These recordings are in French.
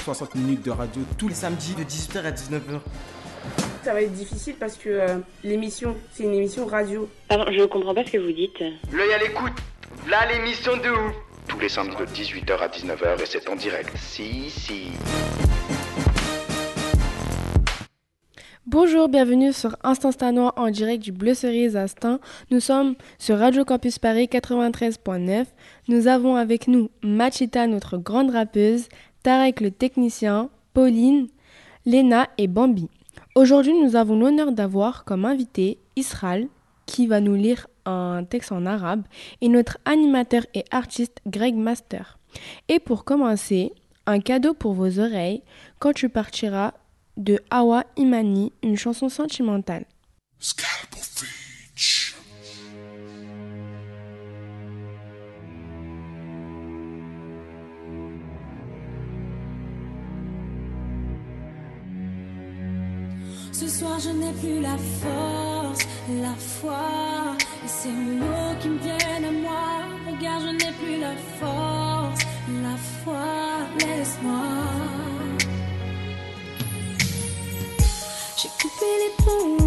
60 minutes de radio tous les samedi de 18h à 19h. Ça va être difficile parce que euh, l'émission, c'est une émission radio. Pardon, je comprends pas ce que vous dites. L'œil à l'écoute. Là l'émission de ouf. tous les samedis de 18h à 19h et c'est en direct. Si, si. Bonjour, bienvenue sur Instant Stanois en direct du Bleu Cerise Instant. Nous sommes sur Radio Campus Paris 93.9. Nous avons avec nous Machita, notre grande rappeuse, Tarek le technicien, Pauline, Léna et Bambi. Aujourd'hui, nous avons l'honneur d'avoir comme invité Israël qui va nous lire un texte en arabe et notre animateur et artiste Greg Master. Et pour commencer, un cadeau pour vos oreilles quand tu partiras de Awa Imani, une chanson sentimentale. Soir je n'ai plus la force, la foi. Et ces mots qui me viennent à moi. Regarde je n'ai plus la force, la foi. Laisse-moi. J'ai coupé les ponts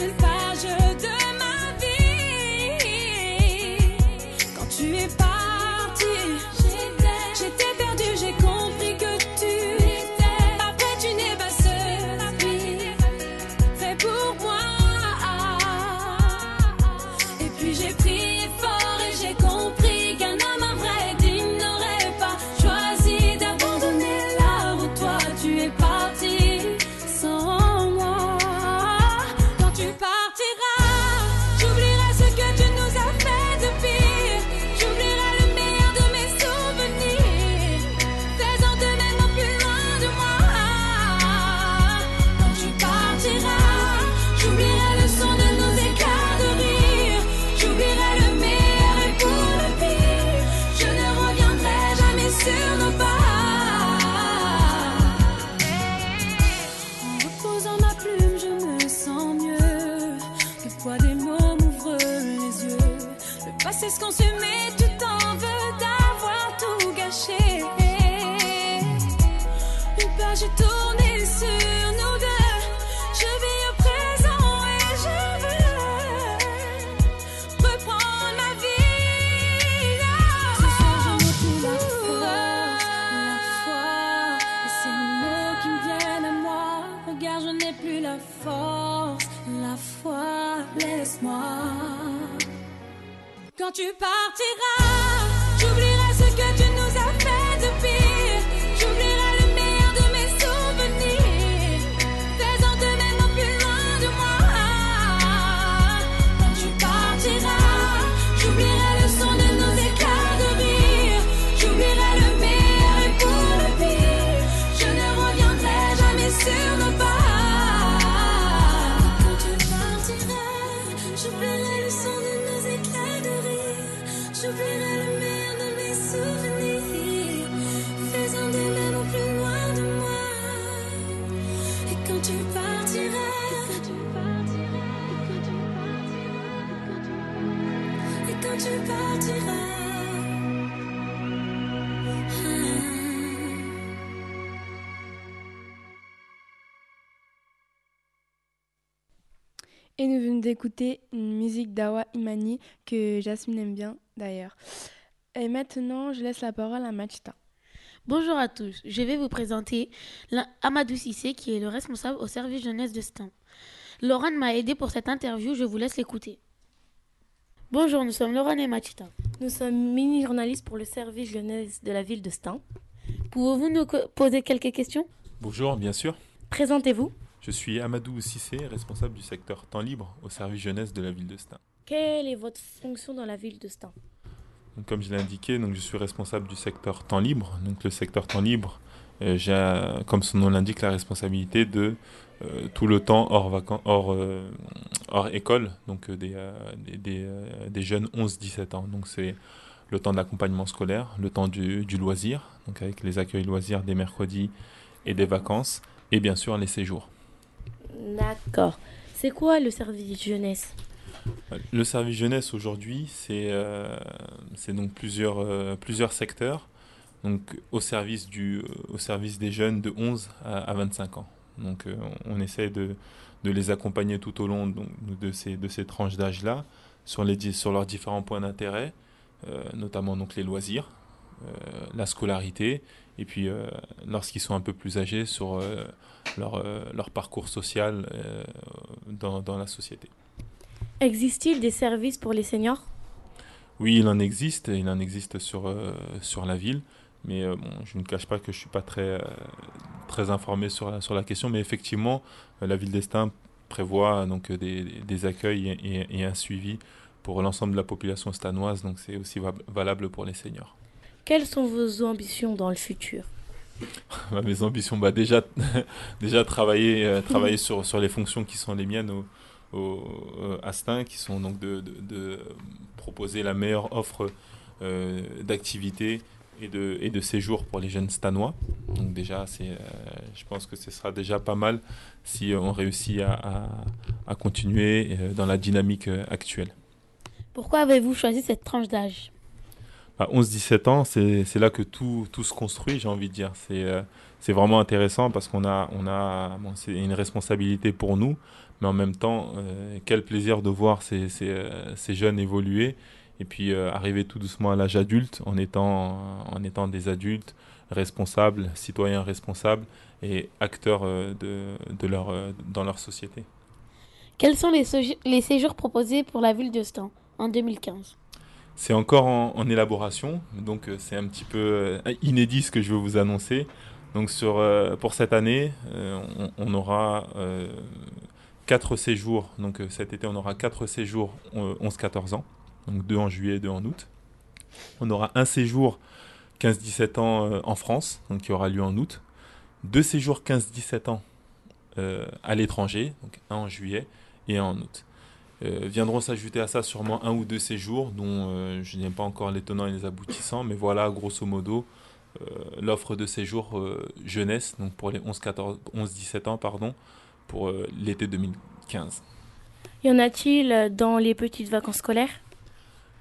c'est partiras, j'oublierai d'écouter une musique d'Awa Imani que Jasmine aime bien d'ailleurs. Et maintenant, je laisse la parole à Machita. Bonjour à tous, je vais vous présenter Amadou Sissé qui est le responsable au service jeunesse de Stein. Laurent m'a aidé pour cette interview, je vous laisse l'écouter. Bonjour, nous sommes Laurent et Machita. Nous sommes mini-journalistes pour le service jeunesse de la ville de Stein. Pouvez-vous nous poser quelques questions? Bonjour, bien sûr. Présentez-vous. Je suis Amadou Sissé, responsable du secteur temps libre au service jeunesse de la ville de Stein. Quelle est votre fonction dans la ville de Stein Donc, comme je l'ai indiqué, donc, je suis responsable du secteur temps libre. Donc, le secteur temps libre, euh, j'ai, comme son nom l'indique, la responsabilité de euh, tout le temps hors, vacan- hors, euh, hors école, donc des, des, des, des jeunes 11-17 ans. Donc, c'est le temps de l'accompagnement scolaire, le temps du, du loisir, donc avec les accueils loisirs des mercredis et des vacances, et bien sûr les séjours. D'accord. C'est quoi le service jeunesse? Le service jeunesse aujourd'hui, c'est euh, donc plusieurs, euh, plusieurs secteurs donc, au, service du, euh, au service des jeunes de 11 à, à 25 ans. Donc on, essaie de, de les accompagner tout au long de, ces, de ces tranches d'âge-là sur, les sur leurs différents points d'intérêt, notamment donc, les loisirs, la scolarité, et puis euh, lorsqu'ils sont un peu plus âgés sur euh, leur, euh, leur parcours social euh, dans, dans la société. Existe-t-il des services pour les seniors? Oui, il en existe, il en existe sur, euh, sur la ville, mais euh, bon, je ne cache pas que je ne suis pas très, euh, très informé sur la, sur la question, mais effectivement, euh, la ville d'Estaing prévoit donc euh, des, des accueils et, et un suivi pour l'ensemble de la population stanoise, donc c'est aussi va- valable pour les seniors. Quelles sont vos ambitions dans le futur? Bah, Mes ambitions, bah, déjà, déjà travailler, euh, travailler sur, sur les fonctions qui sont les miennes au, au, euh, à Stein, qui sont donc de, de- de proposer la meilleure offre euh, d'activités et de, et de séjours pour les jeunes stanois. Donc déjà, c'est, euh, je pense que ce sera déjà pas mal si on réussit à, à- à continuer euh, dans la dynamique euh, actuelle. Pourquoi avez-vous choisi cette tranche d'âge? À 11-17 ans, c'est là que tout, tout se construit, j'ai envie de dire. C'est euh, vraiment intéressant parce qu'on a, on a c'est une responsabilité pour nous, mais en même temps, euh, quel plaisir de voir ces, ces, euh, ces jeunes évoluer et puis arriver tout doucement à l'âge adulte en étant, en étant des adultes responsables, citoyens responsables et acteurs de, de leur, dans leur société. Quels sont les, les séjours proposés pour la ville de Stein en 2015 C'est encore en, élaboration, donc euh, c'est un petit peu euh, inédit ce que je veux vous annoncer. Donc euh, pour cette année, on, aura euh, quatre séjours. Donc cet été, on aura quatre séjours euh, 11-14 ans, donc deux en juillet et deux en août. On aura un séjour 15-17 ans en France, donc qui aura lieu en août. Deux séjours 15-17 ans à l'étranger, donc un en juillet et un en août. Euh, viendront s'ajouter à ça sûrement un ou deux séjours dont euh, je n'ai pas encore les tenants et les aboutissants, mais voilà grosso modo euh, l'offre de séjour jeunesse, donc pour les 11-17 ans, pardon, pour l'été 2015. Y en a-t-il dans les petites vacances scolaires?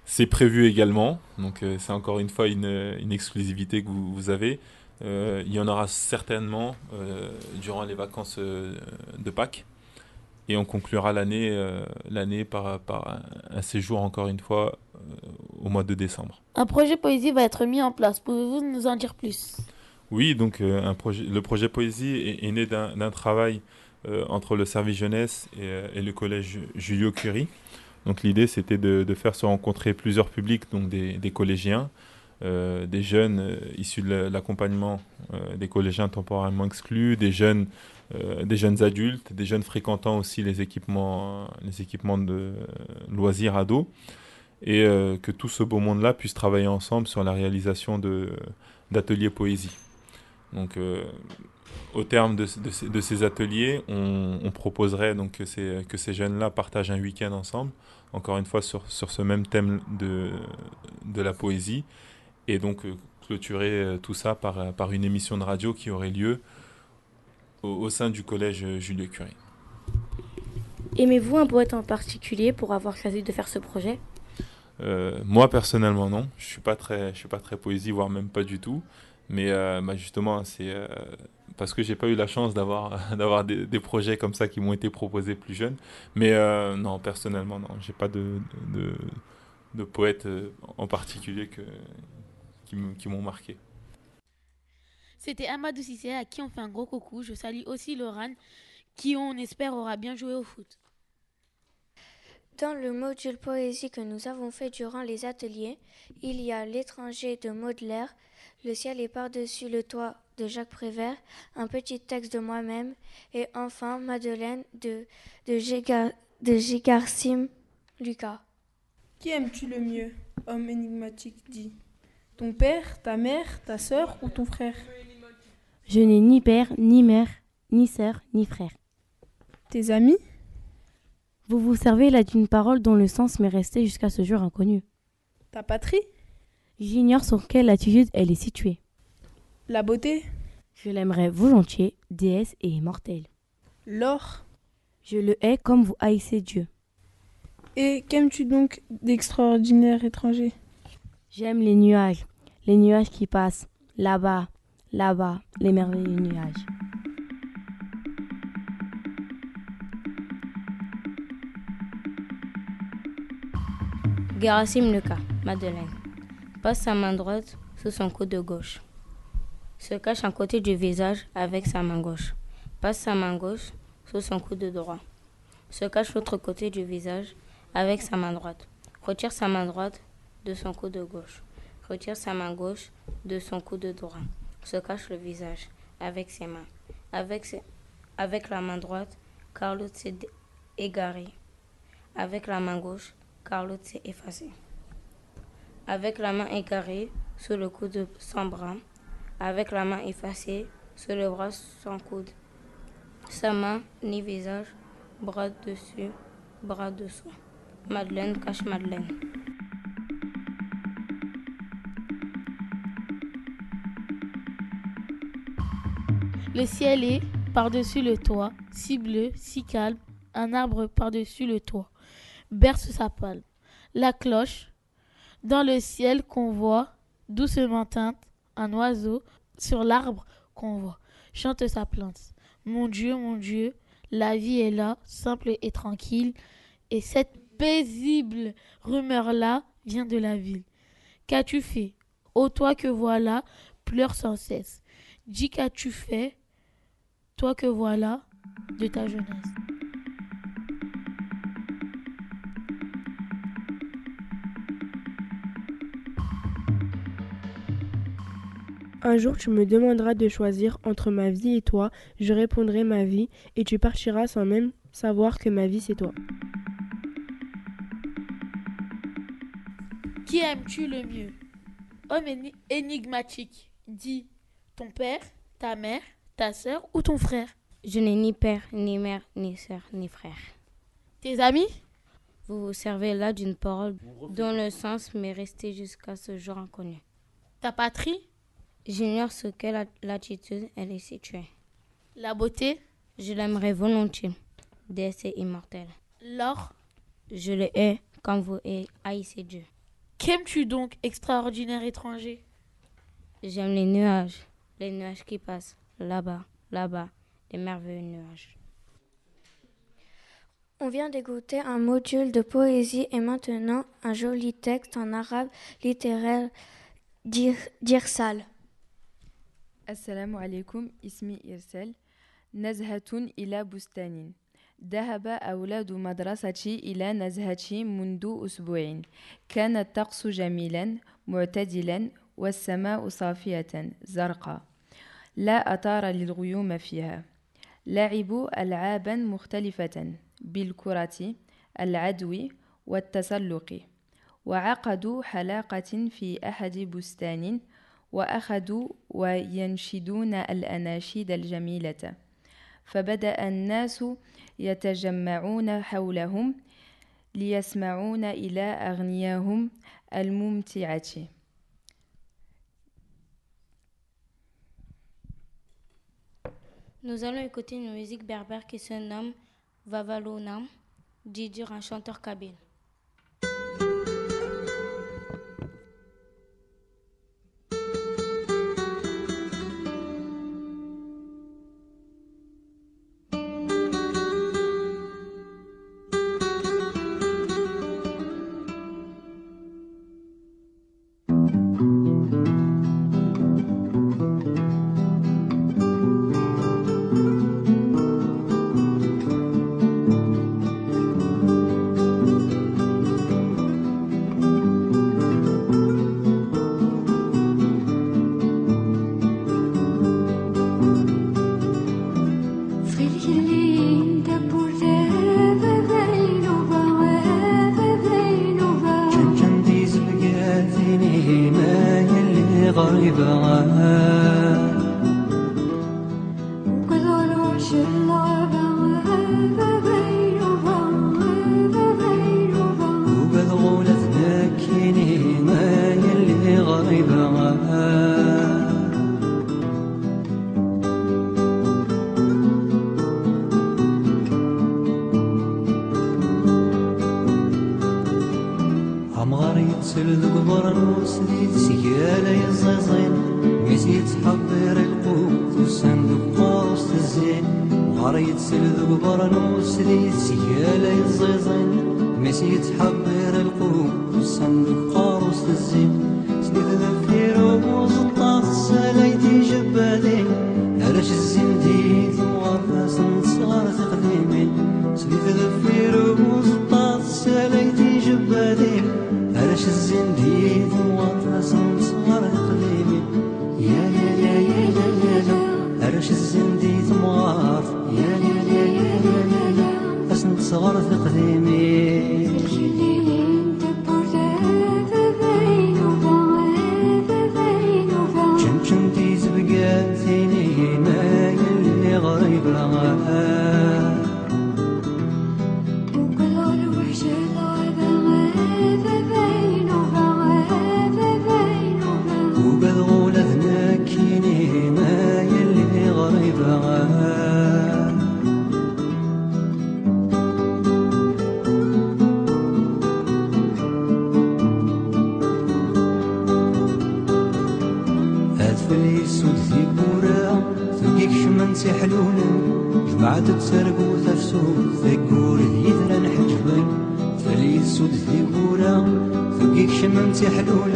C'est prévu également, donc c'est encore une fois une, une exclusivité que vous, vous avez. Il y en aura certainement durant les vacances de Pâques. Et on conclura l'année euh, l'année par, par un, séjour, encore une fois, euh, au mois de décembre. Un projet poésie va être mis en place. Pouvez-vous nous en dire plus? Oui, donc euh, un projet, le projet Poésie est, est né d'un travail entre le service jeunesse et, et le collège Julio Curie. Donc l'idée c'était de, de, faire se rencontrer plusieurs publics, donc des, des collégiens, euh, des jeunes euh, issus de l'accompagnement euh, des collégiens temporairement exclus, des jeunes, euh, des jeunes adultes, des jeunes fréquentant aussi les équipements, les équipements de loisirs ados, et que tout ce beau monde-là puisse travailler ensemble sur la réalisation d'ateliers poésie. Donc au terme de, ces ateliers, on, on proposerait donc que ces, que ces jeunes-là partagent un week-end ensemble, encore une fois sur, sur ce même thème de, de la poésie, et donc euh, clôturer euh, tout ça par, euh, par une émission de radio qui aurait lieu au, au sein du collège Jules Curie. Aimez-vous un poète en particulier pour avoir choisi de faire ce projet? Euh, Moi personnellement non, je suis pas très, je suis pas très poésie, voire même pas du tout. Mais euh, bah justement, c'est euh, parce que j'ai pas eu la chance d'avoir d'avoir des, des, projets comme ça qui m'ont été proposés plus jeunes. Mais euh, non, personnellement, non, j'ai pas de, de, de poète en particulier que, qui m'ont marqué. C'était Amadou Cissé à qui on fait un gros coucou. Je salue aussi Laurent qui on espère aura bien joué au foot. Dans le module poésie que nous avons fait durant les ateliers, il y a L'étranger de Baudelaire, Le ciel est par-dessus le toit de Jacques Prévert, un petit texte de moi-même, et enfin Madeleine de, de, Gigarsim Lucas. Qui aimes-tu le mieux Homme énigmatique dit? Ton père, ta mère, ta sœur ou ton frère? Je n'ai ni père, ni mère, ni sœur, ni frère. Tes amis? Vous vous servez là d'une parole dont le sens m'est resté jusqu'à ce jour inconnu. Ta patrie? J'ignore sur quelle latitude elle est située. La beauté? Je l'aimerais volontiers, déesse et immortelle. L'or? Je le hais comme vous haïssez Dieu. Et qu'aimes-tu donc d'extraordinaire étranger J'aime les nuages, les nuages qui passent, là-bas, là-bas, les merveilleux nuages. Gerasim Lucas, Madeleine. Passe sa main droite sous son coude de gauche. Se cache un côté du visage avec sa main gauche. Passe sa main gauche sous son coude droit. Se cache l'autre côté du visage avec sa main droite. Retire sa main droite de son coude gauche. Retire sa main gauche de son coude droit. Se cache le visage avec ses mains. Avec, ses... avec la main droite, Carlo s'est égaré. Avec la main gauche, Carlo s'est effacé. Avec la main égarée sous le coude sans bras. Avec la main effacée sur le bras sans coude. Sa main ni visage, bras dessus, bras dessous. Madeleine cache Madeleine. Le ciel est par-dessus le toit, si bleu, si calme, un arbre par-dessus le toit, berce sa palme. La cloche, dans le ciel qu'on voit, doucement teinte, un oiseau, sur l'arbre qu'on voit, chante sa plainte. Mon Dieu, mon Dieu, la vie est là, simple et tranquille, et cette paisible rumeur-là vient de la ville. Qu'as-tu fait? Ô toi que voilà, pleure sans cesse. Dis qu'as-tu fait? Toi que voilà de ta jeunesse. Un jour tu me demanderas de choisir entre ma vie et toi, je répondrai ma vie, et tu partiras sans même savoir que ma vie c'est toi. Qui aimes-tu le mieux? Homme énigmatique, dis ton père, ta mère, ta sœur ou ton frère? Je n'ai ni père, ni mère, ni sœur, ni frère. Tes amis? Vous vous servez là d'une parole dont le sens m'est resté jusqu'à ce jour inconnu. Ta patrie? J'ignore ce quelle latitude elle est située. La beauté? Je l'aimerais volontiers, déesse et immortelle. L'or? Je le hais quand vous haïssez Dieu. Qu'aimes-tu donc, extraordinaire étranger? J'aime les nuages, les nuages qui passent là-bas, là-bas, les merveilleux nuages. On vient d'écouter un module de poésie et maintenant un joli texte en arabe littéraire d'Irsal. Assalamu alaikum, ismi Irsal. نزهة إلى بستان ذهب أولاد مدرستي إلى نزهتي منذ أسبوعين كان الطقس جميلا معتدلا والسماء صافية زرقاء لا أثار للغيوم فيها. لعبوا ألعابا مختلفة بالكرة العدو والتسلق وعقدوا حلاقة في أحد بستان وأخذوا وينشدون الأناشيد الجميلة. فبدأ الناس يتجمعون حولهم ليسمعون إلى أغنياهم الممتعة. Nous allons écouter une musique berbère qui se nomme Vavalounam, dit un chanteur kabyle. تحلو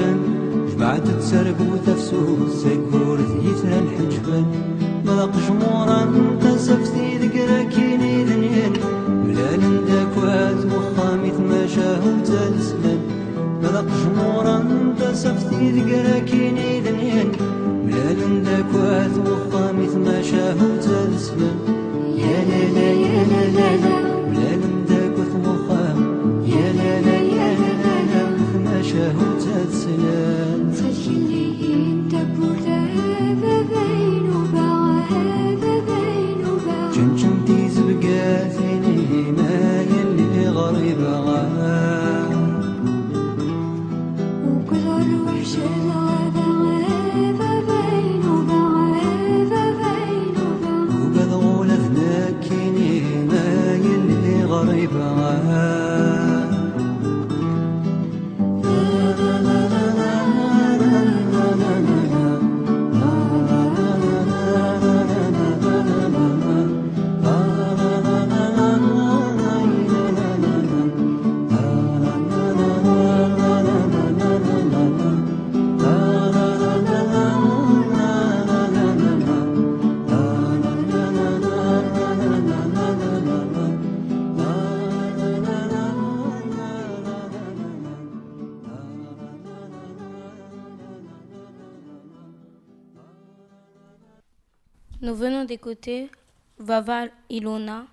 venons d'écouter Vava Ilona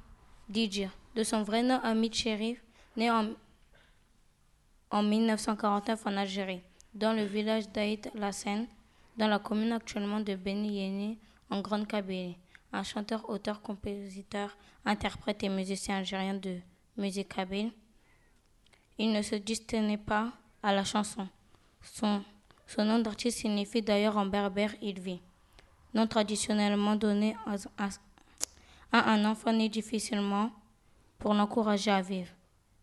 Didjir, de son vrai nom Hamid Sherif, né en, en 1949 en Algérie, dans le village d'Aït Lassen, dans la commune actuellement de Beni Yeni, en Grande Kabylie. Un chanteur, auteur, compositeur, interprète et musicien algérien de musique kabyle. Il ne se destinait pas à la chanson. Son, son nom d'artiste signifie d'ailleurs en berbère il vit, nom traditionnellement donné à, un enfant né difficilement pour l'encourager à vivre.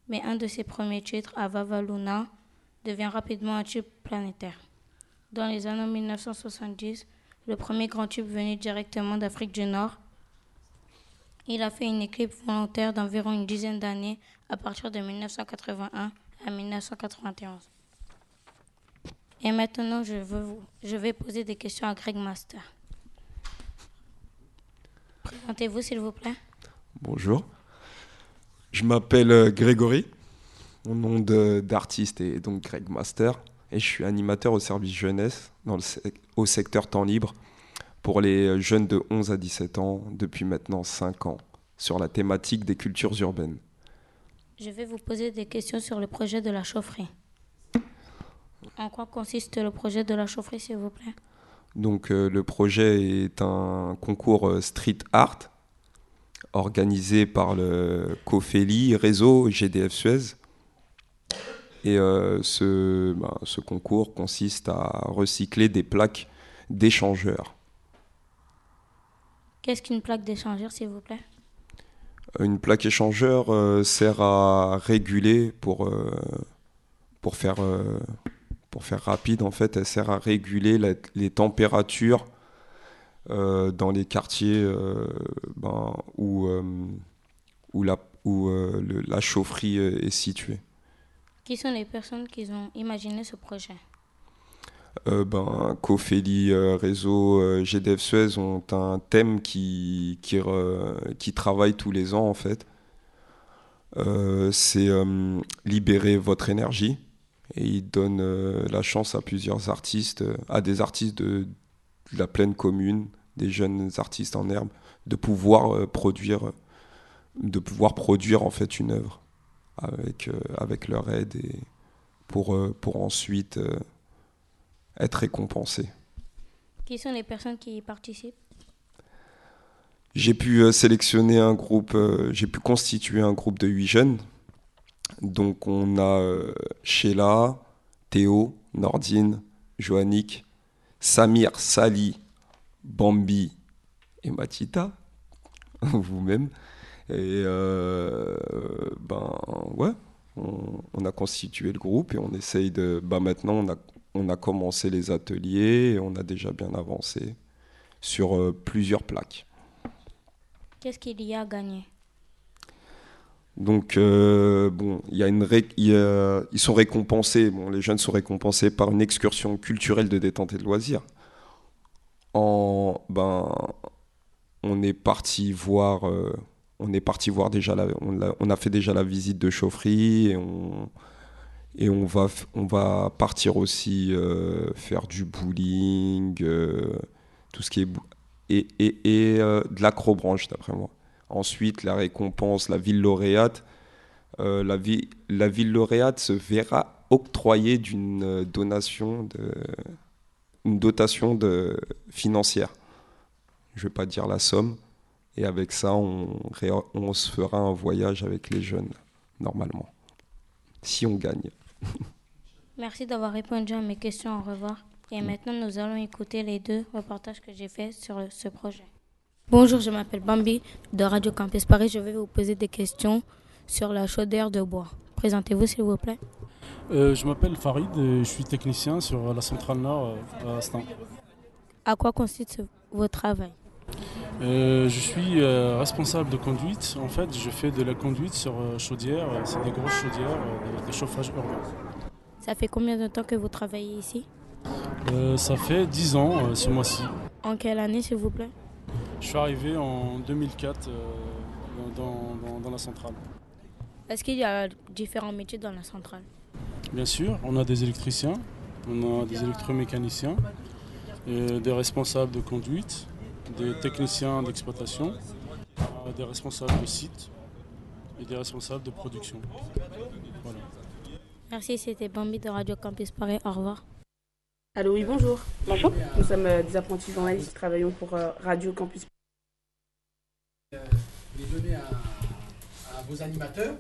Mais un de ses premiers titres, Avava Luna, devient rapidement un tube planétaire. Dans les années 1970, le premier grand tube venu directement d'Afrique du Nord, il a fait une équipe volontaire d'environ une dizaine d'années à partir de 1981 à 1991. Et maintenant, je vais poser des questions à Greg Master. Présentez-vous, s'il vous plaît. Bonjour. Je m'appelle euh, Grégory. Mon nom d'artiste est donc Greg Master. Et je suis animateur au service jeunesse dans le sec- au secteur temps libre pour les jeunes de 11 à 17 ans depuis maintenant 5 ans sur la thématique des cultures urbaines. Je vais vous poser des questions sur le projet de la chaufferie. En quoi consiste le projet de la chaufferie, s'il vous plaît? Donc euh, le projet est un concours euh, street art organisé par le COFELI réseau GDF Suez. Et euh, ce, ben, ce concours consiste à recycler des plaques d'échangeurs. Qu'est-ce qu'une plaque d'échangeur, s'il vous plaît? Une plaque échangeur euh, sert à réguler pour, euh, pour, faire, pour faire rapide en fait, elle sert à réguler la- les températures euh, dans les quartiers euh, ben, où, euh, où, la, où le- la chaufferie est située. Qui sont les personnes qui ont imaginé ce projet? Ben, Cofeli Réseau, GDF Suez ont un thème qui, qui, travaille tous les ans en fait. C'est libérer votre énergie et ils donnent euh, la chance à plusieurs artistes, euh, à des artistes de, de la pleine commune, des jeunes artistes en herbe, de pouvoir euh, produire, de pouvoir produire en fait une œuvre avec, avec leur aide et pour, pour ensuite être récompensés. Qui sont les personnes qui y participent? J'ai pu sélectionner un groupe, j'ai pu constituer un groupe de huit jeunes. Donc on a euh, Sheila, Théo, Nordine, Joannick, Samir, Sali, Bambi et Matita, vous-même. Et euh, ben ouais, on, on a constitué le groupe et on essaye de. Ben maintenant, on a, on a commencé les ateliers et on a déjà bien avancé sur euh, plusieurs plaques. Qu'est-ce qu'il y a à gagner? Donc, euh, bon, y a une ils sont récompensés, bon, les jeunes sont récompensés par une excursion culturelle de détente et de loisirs. En, ben, on est parti voir, euh, on est parti voir déjà, la- on, a, fait déjà la visite de chaufferie et on, et on va, on va partir aussi euh, faire du bowling, tout ce qui est et, et, et de l'acrobranche d'après moi. Ensuite, la récompense, la ville lauréate. Euh, la, vi- la ville lauréate se verra octroyer d'une euh, donation de, une dotation de, financière. Je ne vais pas dire la somme. Et avec ça, on, on se fera un voyage avec les jeunes, normalement. Si on gagne. Merci d'avoir répondu à mes questions. Au revoir. Et maintenant, nous allons écouter les deux reportages que j'ai faits sur ce projet. Bonjour, je m'appelle Bambi de Radio Campus Paris. Je vais vous poser des questions sur la chaudière de bois. Présentez-vous, s'il vous plaît. Euh, je m'appelle Farid et je suis technicien sur la centrale Nord euh, à Astin. À quoi consiste votre travail? Euh, je suis euh, responsable de conduite. En fait, je fais de la conduite sur chaudière. C'est des grosses chaudières de, de chauffage urbain. Ça fait combien de temps que vous travaillez ici? Ça fait 10 ans ce mois-ci. En quelle année, s'il vous plaît? Je suis arrivé en 2004 euh, dans, dans- dans la centrale. Est-ce qu'il y a différents métiers dans la centrale? Bien sûr, on a des électriciens, on a des électromécaniciens, euh, des responsables de conduite des techniciens d'exploitation, euh, des responsables de site et des responsables de production. Voilà. Merci, c'était Bambi de Radio Campus Paris. Au revoir. Allô, oui, bonjour. Bonjour. Nous sommes euh, des apprentis journalistes qui travaillons pour euh, Radio Campus. les donner à, à vos animateurs.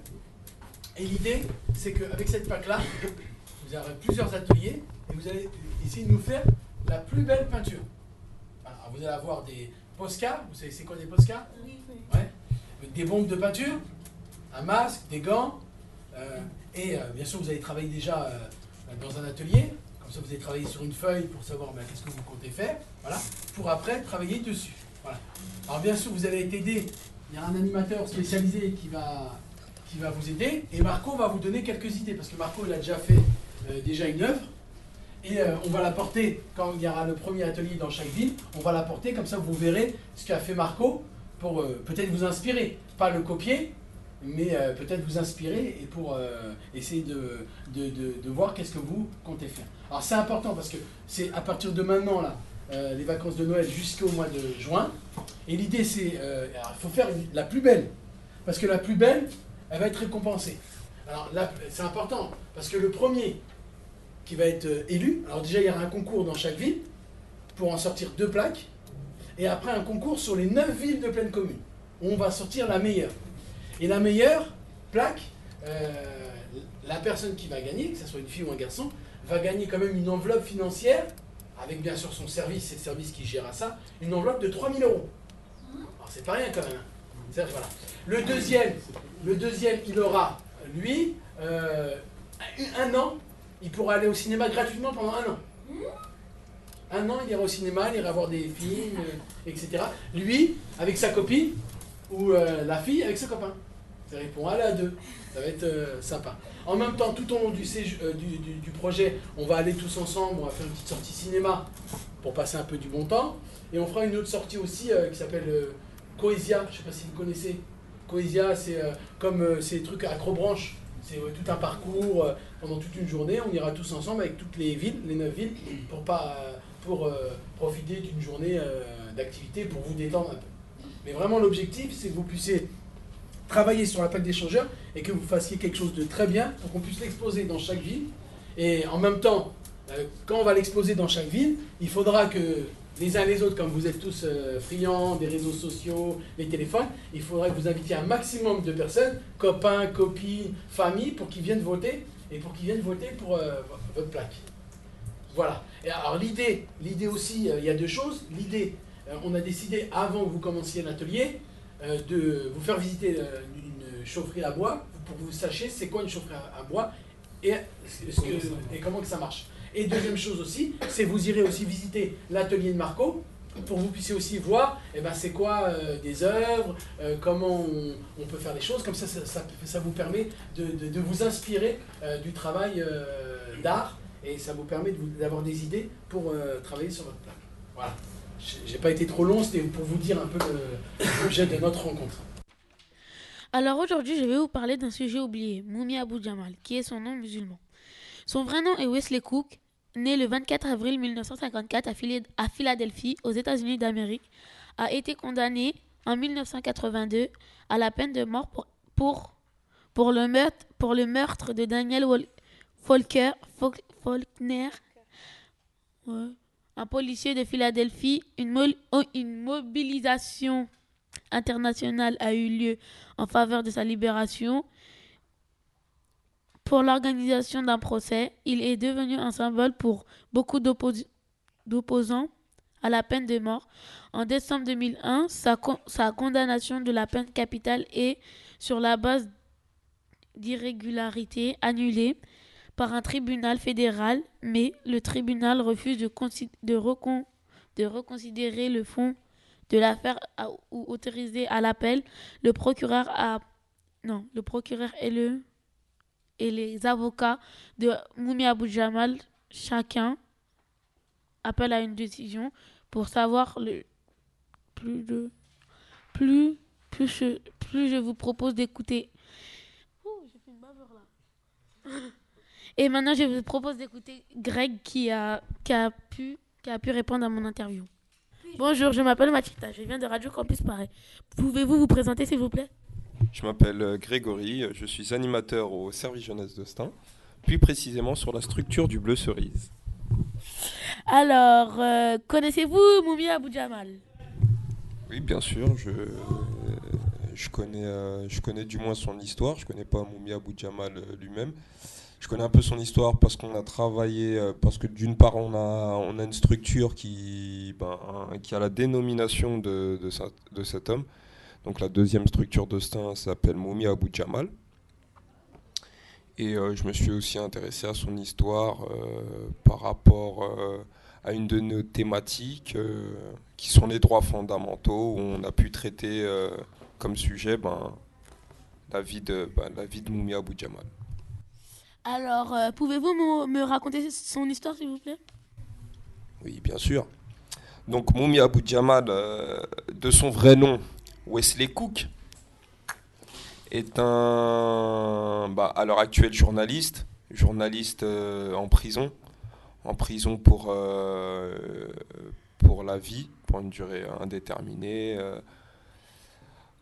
Et l'idée, c'est qu'avec cette PAC-là, vous aurez plusieurs ateliers et vous allez essayer de nous faire la plus belle peinture. Vous allez avoir des poscas, vous savez c'est quoi des poscas Ouais. Avec des bombes de peinture, un masque, des gants, euh, et euh, bien sûr vous allez travailler déjà euh, dans un atelier, comme ça vous allez travailler sur une feuille pour savoir ben, qu'est-ce que vous comptez faire, voilà, pour après travailler dessus. Voilà. Alors bien sûr vous allez être aidé, il y a un animateur spécialisé qui va, qui va vous aider, et Marco va vous donner quelques idées, parce que Marco il a déjà fait euh, déjà une œuvre, et euh, on va la porter, quand il y aura le premier atelier dans chaque ville, on va la porter, comme ça vous verrez ce qu'a fait Marco, pour euh, peut-être vous inspirer, pas le copier, mais euh, peut-être vous inspirer et pour euh, essayer de, de, de- voir qu'est-ce que vous comptez faire. Alors c'est important parce que c'est à partir de maintenant, là, euh, les vacances de Noël jusqu'au mois de juin, et l'idée c'est, il faut faire la plus belle, parce que la plus belle, elle va être récompensée. Alors là, c'est important, parce que le premier qui va être élu, alors déjà il y aura un concours dans chaque ville, pour en sortir deux plaques, et après un concours sur les neuf villes de pleine commune, où on va sortir la meilleure. Et la meilleure plaque, euh, la personne qui va gagner, que ce soit une fille ou un garçon, va gagner quand même une enveloppe financière, avec bien sûr son service, c'est le service qui gère à ça, une enveloppe de 3000 euros. Alors c'est pas rien quand même. hein. Voilà. Le deuxième, le deuxième, il aura, lui, euh, un an, il pourra aller au cinéma gratuitement pendant un an. Un an, il ira au cinéma, il ira voir des films, euh, etc. Lui, avec sa copine, ou la fille avec ses copains. Ça répond à la deux. Ça va être euh, sympa. En même temps, tout au long euh, du, projet, on va aller tous ensemble, on va faire une petite sortie cinéma pour passer un peu du bon temps. Et on fera une autre sortie aussi euh, qui s'appelle Coesia, je ne sais pas si vous connaissez. Coesia, c'est comme ces trucs acrobranches. C'est tout un parcours pendant toute une journée. On ira tous ensemble avec toutes les villes, les neuf villes, pour, pas, pour profiter d'une journée d'activité, pour vous détendre un peu. Mais vraiment, l'objectif, c'est que vous puissiez travailler sur la plaque d'échangeur et que vous fassiez quelque chose de très bien pour qu'on puisse l'exposer dans chaque ville. Et en même temps, euh, quand on va l'exposer dans chaque ville, il faudra que les uns les autres, comme vous êtes tous euh, friands des réseaux sociaux, les téléphones, il faudra que vous invitiez un maximum de personnes, copains, copines, familles, pour qu'ils viennent voter et pour qu'ils viennent voter pour euh, votre plaque. Voilà. Et alors l'idée, l'idée aussi, il y a deux choses. L'idée, on a décidé avant que vous commenciez l'atelier euh, de vous faire visiter euh, une chaufferie à bois pour que vous sachiez c'est quoi une chaufferie à, bois et, ce que- et comment que ça marche. Et deuxième chose aussi, c'est vous irez aussi visiter l'atelier de Marco pour que vous puissiez aussi voir eh ben, c'est quoi euh, des œuvres, euh, comment on, on peut faire des choses. Comme ça, ça, ça- ça vous permet de, de- de vous inspirer euh, du travail d'art et ça vous permet de d'avoir des idées pour travailler sur votre plaque. Voilà. J'ai pas été trop long, c'était pour vous dire un peu l'objet de notre rencontre. Alors aujourd'hui, je vais vous parler d'un sujet oublié, Moumi Abou Jamal, qui est son nom musulman. Son vrai nom est Wesley Cook, né le 24 avril 1954 à Phila- à Philadelphie, aux États-Unis d'Amérique, a été condamné en 1982 à la peine de mort pour, pour, le, meurtre, de Daniel Fol- Faulkner, un policier de Philadelphie. Oh, une mobilisation internationale a eu lieu en faveur de sa libération. Pour l'organisation d'un procès, il est devenu un symbole pour beaucoup d'oppos- d'opposants à la peine de mort. En décembre 2001, sa, sa condamnation de la peine capitale est, sur la base d'irrégularités, annulée par un tribunal fédéral, mais le tribunal refuse de, consi- de, recon- de reconsidérer le fond de l'affaire ou autoriser à l'appel. Le procureur a non, le procureur et le et les avocats de Moumi Abou Jamal, chacun appelle à une décision pour savoir le plus de plus plus je, plus je vous propose d'écouter. Baveur là. Et maintenant, je vous propose d'écouter Greg qui a, qui a pu qui a pu répondre à mon interview. Bonjour, je m'appelle Machita, je viens de Radio Campus Paris. Pouvez-vous vous présenter s'il vous plaît? Je m'appelle euh, Grégory, je suis animateur au service jeunesse de Stein, plus précisément sur la structure du Bleu Cerise. Alors, euh, connaissez-vous Moumia Abou Jamal Oui, bien sûr, je, euh, je, connais, je connais du moins son histoire, je connais pas Moumia Abou Jamal euh, lui-même. Je connais un peu son histoire parce qu'on a travaillé, euh, parce que d'une part on a, on a une structure qui, ben, qui a la dénomination de, de, cet homme. Donc la deuxième structure de Stein s'appelle Moumia Abou Jamal. Et euh, je me suis aussi intéressé à son histoire euh, par rapport à une de nos thématiques qui sont les droits fondamentaux, où on a pu traiter comme sujet ben, la, vie de, ben, la de Moumia Abou Jamal. Alors, euh, pouvez-vous me, raconter son histoire s'il vous plaît? Oui, bien sûr. Donc Moumia Abou Jamal, euh, de son vrai nom, Wesley Cook, est un, bah, à l'heure actuelle, journaliste, journaliste euh, en prison, en prison pour la vie, pour une durée indéterminée.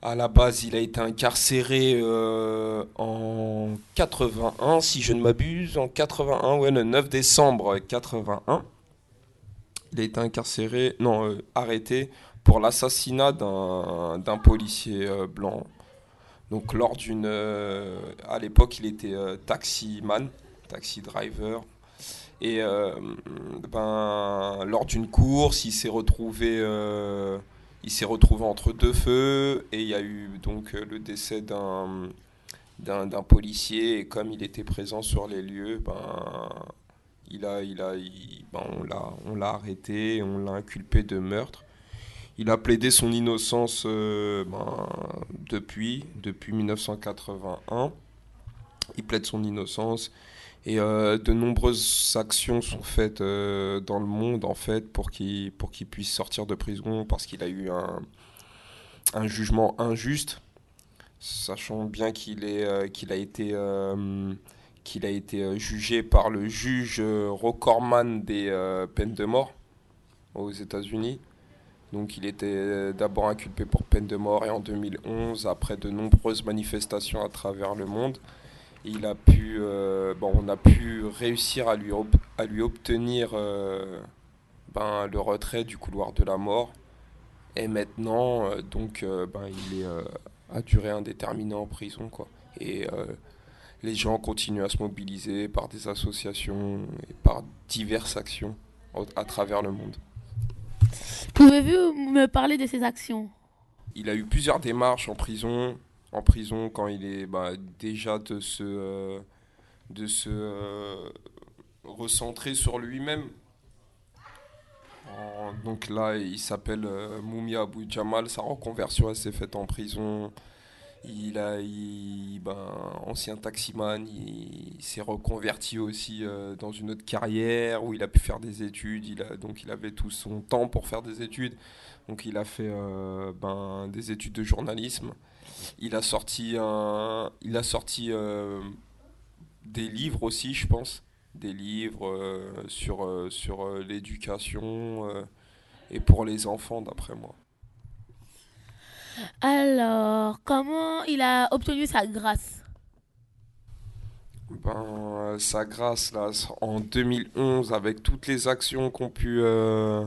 À la base, il a été incarcéré euh, en 81, si je ne m'abuse, en 81, ouais, le 9 décembre 81. Il a été incarcéré, non, euh, arrêté pour l'assassinat d'un policier euh, blanc. Donc lors d'une... à l'époque, il était taximan, taxi driver. Et ben, lors d'une course, il s'est retrouvé, il s'est retrouvé entre deux feux et il y a eu donc euh, le décès d'un policier et comme il était présent sur les lieux, ben, il a, il a, ben, on l'a, on l'a arrêté, on l'a inculpé de meurtre. Il a plaidé son innocence euh, ben, depuis, depuis 1981. Il plaide son innocence et euh, de nombreuses actions sont faites euh, dans le monde en fait pour qu'il puisse sortir de prison parce qu'il a eu un, jugement injuste, sachant bien qu'il euh, a été jugé par le juge recordman des peines de mort aux États-Unis. Donc il était d'abord inculpé pour peine de mort et en 2011, après de nombreuses manifestations à travers le monde, il a pu, euh, bon, on a pu réussir à lui, à lui obtenir euh, ben, le retrait du couloir de la mort. Et maintenant, euh, donc, euh, ben, il est euh, à durée indéterminée en prison, quoi. Et les gens continuent à se mobiliser par des associations et par diverses actions à travers le monde. Pouvez-vous me parler de ses actions? Il a eu plusieurs démarches en prison, en prison quand il est bah, déjà de se, euh, de se euh, recentrer sur lui-même. Donc là, il s'appelle euh, Moumia Abou Jamal. Sa reconversion, s'est faite en prison. Il a, il, ben, ancien taximan, il, il s'est reconverti aussi euh, dans une autre carrière où il a pu faire des études. Il a, donc il avait tout son temps pour faire des études. Donc il a fait ben, des études de journalisme. Il a sorti, un, il a sorti euh, des livres aussi, je pense. Des livres euh, sur, euh, sur l'éducation et pour les enfants, d'après moi. Alors, comment il a obtenu sa grâce? Ben, euh, sa grâce, là, en 2011, avec toutes les actions qu'ont pu, euh,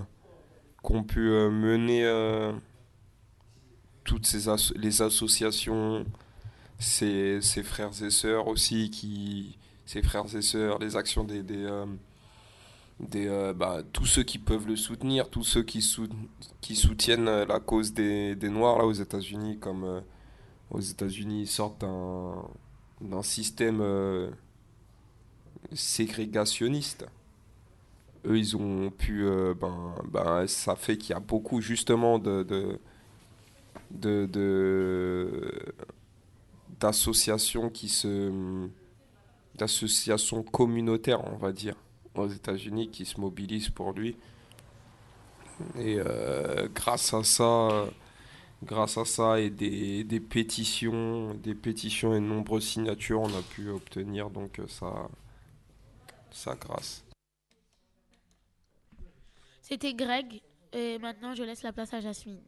pu euh, mener euh, toutes ces les associations, ses, ses frères et sœurs aussi, qui, ses frères et sœurs, les actions des, des, euh, des, euh, bah, tous ceux qui peuvent le soutenir, tous ceux qui, sou- qui soutiennent la cause des, des Noirs là aux États-Unis, comme euh, aux États-Unis ils sortent d'un système ségrégationniste. Eux, ils ont pu, ben, ben, ça fait qu'il y a beaucoup justement de, d'associations qui se, d'associations communautaires, on va dire, aux États-Unis qui se mobilisent pour lui. Et euh, grâce à ça, grâce à ça et des, des pétitions, des pétitions et de nombreuses signatures, on a pu obtenir donc sa, sa grâce. C'était Greg Et maintenant, je laisse la place à Jasmine.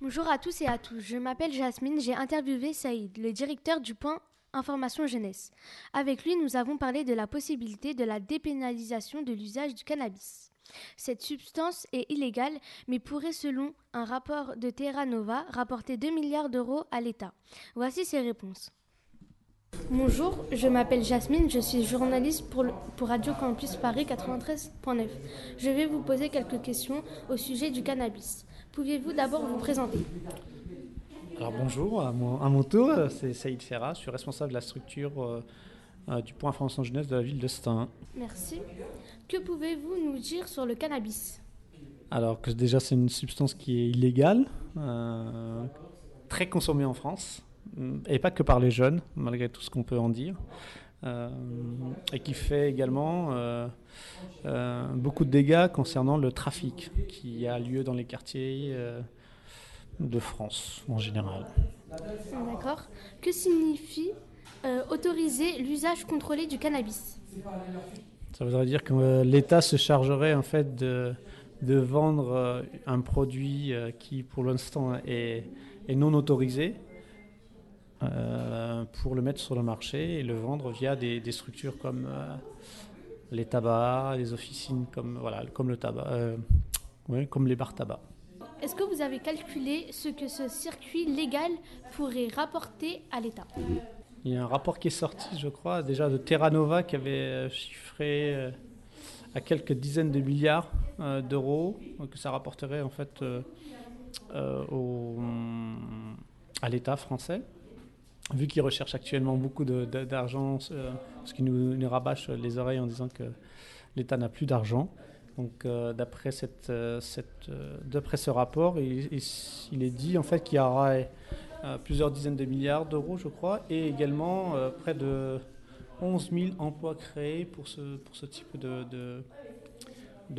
Bonjour à tous et à tous. Je m'appelle Jasmine. J'ai interviewé Saïd, le directeur du point Information Jeunesse. Avec lui, nous avons parlé de la possibilité de la dépénalisation de l'usage du cannabis. Cette substance est illégale, mais pourrait, selon un rapport de Terra Nova, rapporter 2 milliards d'euros à l'État. Voici ses réponses. Bonjour, je m'appelle Jasmine, je suis journaliste pour, Radio Campus Paris 93.9. Je vais vous poser quelques questions au sujet du cannabis. Pouviez-vous d'abord vous présenter Alors bonjour, à mon, à mon tour, c'est Saïd Ferra, je suis responsable de la structure euh, euh, du point information jeunesse de la ville de Stein. Merci. Que pouvez-vous nous dire sur le cannabis? Alors que déjà c'est une substance qui est illégale, euh, très consommée en France, et pas que par les jeunes, malgré tout ce qu'on peut en dire, et qui fait également euh, euh, beaucoup de dégâts concernant le trafic qui a lieu dans les quartiers euh, de France en général. D'accord. Que signifie euh, autoriser l'usage contrôlé du cannabis? Ça voudrait dire que euh, l'État se chargerait en fait de, de vendre euh, un produit euh, qui pour l'instant est, est non autorisé euh, pour le mettre sur le marché et le vendre via des, des structures comme euh, les tabacs, les officines comme, voilà, comme le tabac, euh, ouais, comme les bars tabac. Est-ce que vous avez calculé ce que ce circuit légal pourrait rapporter à l'État? Il y a un rapport qui est sorti, je crois, déjà de Terra Nova qui avait chiffré à quelques dizaines de milliards d'euros que ça rapporterait en fait au- à l'État français. Vu qu'ils recherchent actuellement beaucoup d'argent, ce qui nous, nous rabâche les oreilles en disant que l'État n'a plus d'argent. Donc, euh, d'après cette, euh, euh, ce rapport, il, est dit en fait qu'il y aura plusieurs dizaines de milliards d'euros, je crois, et également près de 11 000 emplois créés pour ce, type de,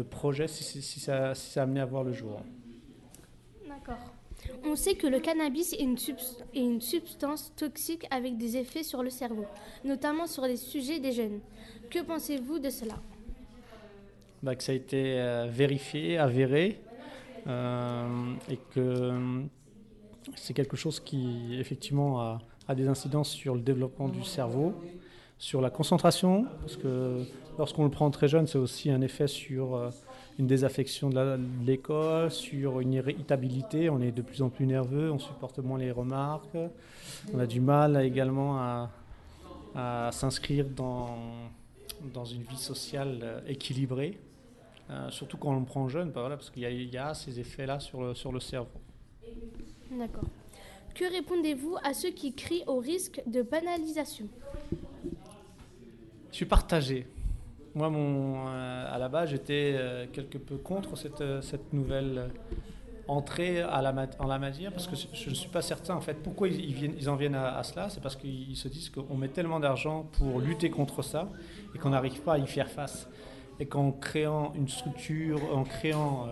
projet si, ça, si à voir le jour. D'accord. On sait que le cannabis est une, substance toxique avec des effets sur le cerveau, notamment sur les sujets des jeunes. Que pensez-vous de cela? Bah, que ça a été euh, vérifié, avéré, euh, et que euh, c'est quelque chose qui effectivement a, des incidences sur le développement du cerveau, sur la concentration, parce que lorsqu'on le prend très jeune, c'est aussi un effet sur une désaffection de l'école, sur une irritabilité, on est de plus en plus nerveux, on supporte moins les remarques, on a du mal également à, à s'inscrire dans, dans une vie sociale euh, équilibrée. Euh, surtout quand on le prend jeune, bah voilà, parce qu'il y, a- il y a ces effets-là sur le, sur le cerveau. D'accord. Que répondez-vous à ceux qui crient au risque de banalisation? Je suis partagé. Moi, mon, euh, à la base, j'étais euh, quelque peu contre cette, euh, cette nouvelle entrée à la en la matière, parce que je- ne suis pas certain, en fait, pourquoi ils, viennent, ils en viennent à, cela. C'est parce qu'ils se disent qu'on met tellement d'argent pour lutter contre ça et qu'on n'arrive pas à y faire face. Et qu'en créant une structure, en créant,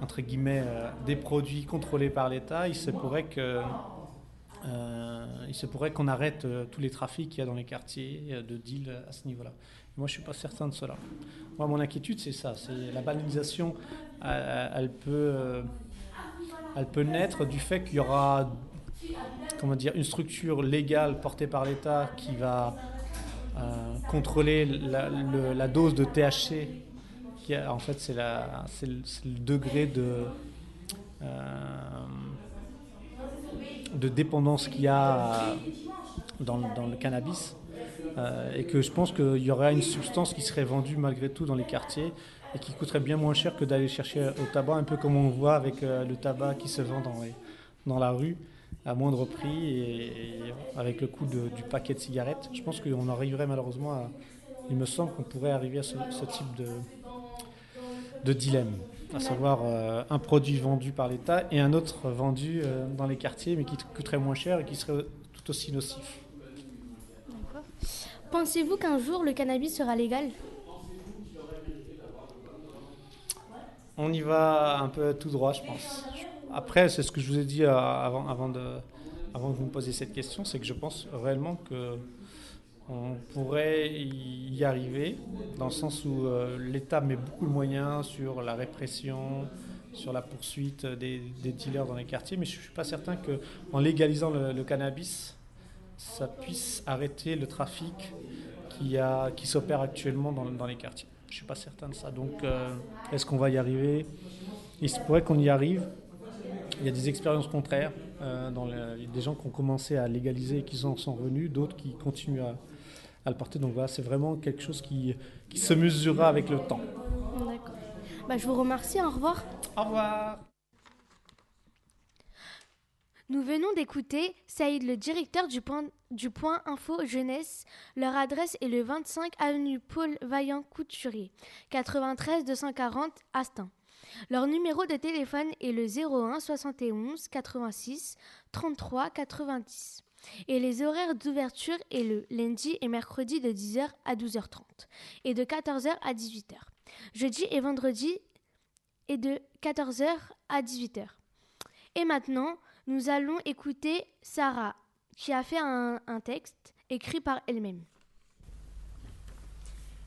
entre guillemets, des produits contrôlés par l'État, il se pourrait il se pourrait qu'on arrête tous les trafics qu'il y a dans les quartiers de deal à ce niveau-là. Moi, je suis pas certain de cela. Moi, mon inquiétude, c'est ça. C'est la banalisation. euh, elle peut, euh, elle peut naître du fait qu'il y aura, comment dire, une structure légale portée par l'État qui va euh, contrôler la, dose de THC. Qui a- en fait, c'est la, c'est le, degré de de dépendance qu'il y a dans, dans le cannabis. Euh, et que je pense qu'il y aurait une substance qui serait vendue malgré tout dans les quartiers et qui coûterait bien moins cher que d'aller chercher au tabac, un peu comme on voit avec euh, le tabac qui se vend dans, dans la rue à moindre prix et, avec le coût du paquet de cigarettes. Je pense qu'on arriverait malheureusement à... Il me semble qu'on pourrait arriver à ce, type de, de dilemme, à savoir euh, un produit vendu par l'État et un autre vendu dans les quartiers mais qui coûterait moins cher et qui serait tout aussi nocif. Pensez-vous qu'un jour le cannabis sera légal? On y va un peu tout droit, je pense. Après, c'est ce que je vous ai dit euh, avant, de, que vous me posiez cette question, c'est que je pense réellement que on pourrait y arriver, dans le sens où euh, l'État met beaucoup de moyens sur la répression, sur la poursuite des, dealers dans les quartiers, mais je ne suis pas certain qu'en légalisant le cannabis, ça puisse arrêter le trafic qui, a- qui s'opère actuellement dans, dans les quartiers. Je ne suis pas certain de ça. Donc, euh, est-ce qu'on va y arriver? Il se pourrait qu'on y arrive. Il y a des expériences contraires. euh, dans le- il y a des gens qui ont commencé à légaliser et qui en sont revenus, d'autres qui continuent à, à le porter. Donc voilà, c'est vraiment quelque chose qui, qui se mesurera avec le temps. D'accord. Bah, je vous remercie, au revoir. Au revoir. Nous venons d'écouter Saïd, le directeur du point, Info Jeunesse. Leur adresse est le 25 avenue Paul Vaillant Couturier, 93 240 Astin. Leur numéro de téléphone est le 01 71 86 33 90. Et les horaires d'ouverture est le lundi et mercredi de 10h à 12h30 et de 14h à 18h. Jeudi et vendredi est de 14h à 18h. Et maintenant, nous allons écouter Sarah, qui a fait un, un texte écrit par elle-même.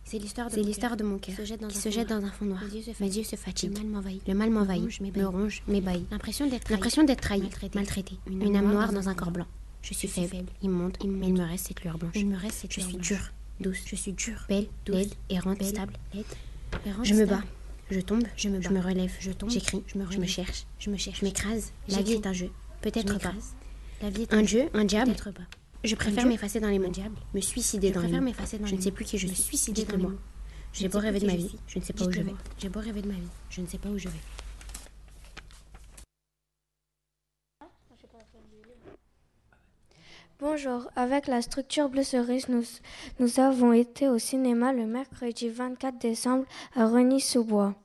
C'est l'histoire de, mon l'histoire cœur de mon qui se jette dans, qui un, se fond jette noir. dans un fond noir. Mes yeux se Mes fatiguent. yeux se fatiguent. Le mal m'envahit. Le mal m'envahit. Me m'ébahit. ronge, m'ébahit. L'impression d'être trahi. L'impression d'être trahi, Maltraité. maltraité. Une Une, âme noire dans un corps blanc. Je suis faible, immonde, mais il me reste cette lueur blanche. Il me reste cette Je suis blanche. dure, douce. Je suis dure, belle, douce, laide, errante, belle, stable. laide, errante, Je me bats, je tombe, Je me je bats. me relève, Je tombe, j'écris, je me je me relève. cherche, Je me cherche. je m'écrase. La vie est un jeu. Peut-être pas. m'écrase. La vie est Un un dieu, un diable. Peut-être pas. Je préfère m'effacer dans les mots. diable. Me suicider Je dans les préfère mots. m'effacer dans Je ne sais plus qui je Me suis. suicider dans moi. J'ai beau rêver de ma vie, suis. je ne sais pas où je vais. J'ai beau rêver de ma vie, je ne sais pas où je vais. Bonjour, avec la structure Bleu Cerise, nous, nous avons été au cinéma le mercredi 24 décembre à Reny-sous-Bois.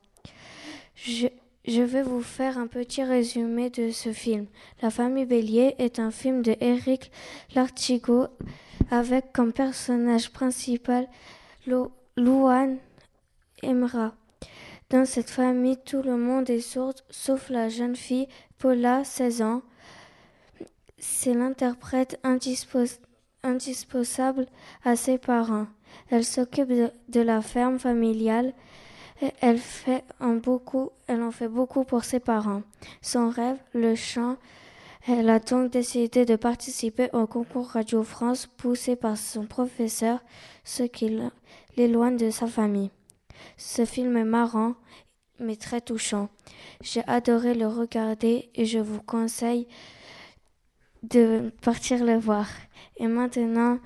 Je, je vais vous faire un petit résumé de ce film. La famille Bélier est un film de Eric Lartigot avec comme personnage principal Lo- Louane Emra. Dans cette famille, tout le monde est sourd sauf la jeune fille Paula, 16 ans. C'est l'interprète indispensable à ses parents. Elle s'occupe de la ferme familiale. Elle, fait en beaucoup, elle en fait beaucoup pour ses parents. Son rêve, le chant. Elle a donc décidé de participer au concours Radio France poussé par son professeur, ce qui l'éloigne de sa famille. Ce film est marrant, mais très touchant. J'ai adoré le regarder et je vous conseille de partir le voir. Et maintenant,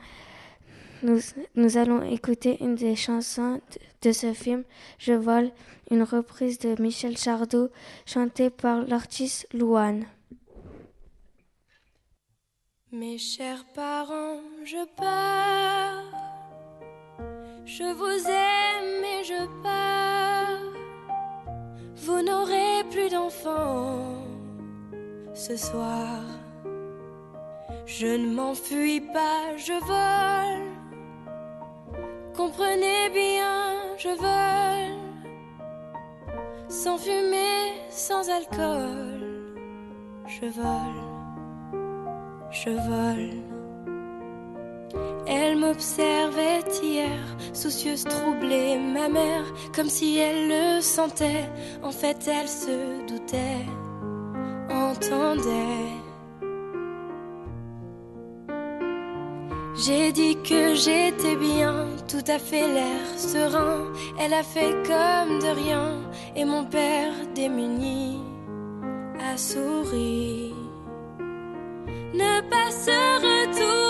nous, allons écouter une des chansons de, de ce film, Je vole, une reprise de Michel Chardot, chantée par l'artiste Louane. Mes chers parents, je pars. Je vous aime et je pars. Vous n'aurez plus d'enfants ce soir. Je ne m'enfuis pas, je vole. Comprenez bien, je vole. Sans fumée, sans alcool. Je vole je vole. Elle m'observait hier, soucieuse, troublée, ma mère, comme si elle le sentait. En fait, elle se doutait, entendait. J'ai dit que j'étais bien, tout à fait l'air serein. Elle a fait comme de rien, et mon père démuni a souri ne pas se retourner,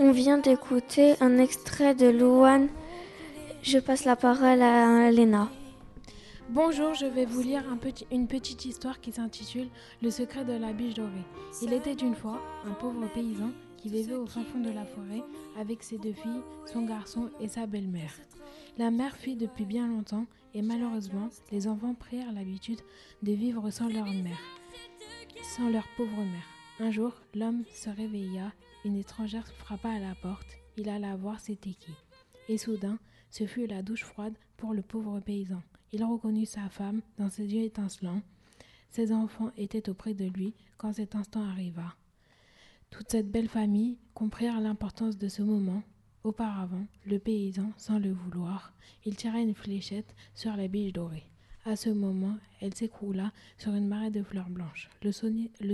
On vient d'écouter un extrait de Louane Je passe la parole à Léna. Bonjour, je vais vous lire un petit- une petite histoire qui s'intitule Le secret de la biche dorée. Il était une fois un pauvre paysan qui vivait au fin fond de la forêt avec ses deux filles, son garçon et sa belle-mère. La mère fuit depuis bien longtemps et malheureusement, les enfants prirent l'habitude de vivre sans leur mère, sans leur pauvre mère. Un jour, l'homme se réveilla, une étrangère frappa à la porte, il alla voir c'était qui. Et soudain, ce fut la douche froide pour le pauvre paysan. Il reconnut sa femme dans ses yeux étincelants. Ses enfants étaient auprès de lui quand cet instant arriva. Toute cette belle famille comprirent l'importance de ce moment. Auparavant, le paysan, sans le vouloir, il tira une fléchette sur la biche dorée. À ce moment, elle s'écroula sur une marée de fleurs blanches. Le,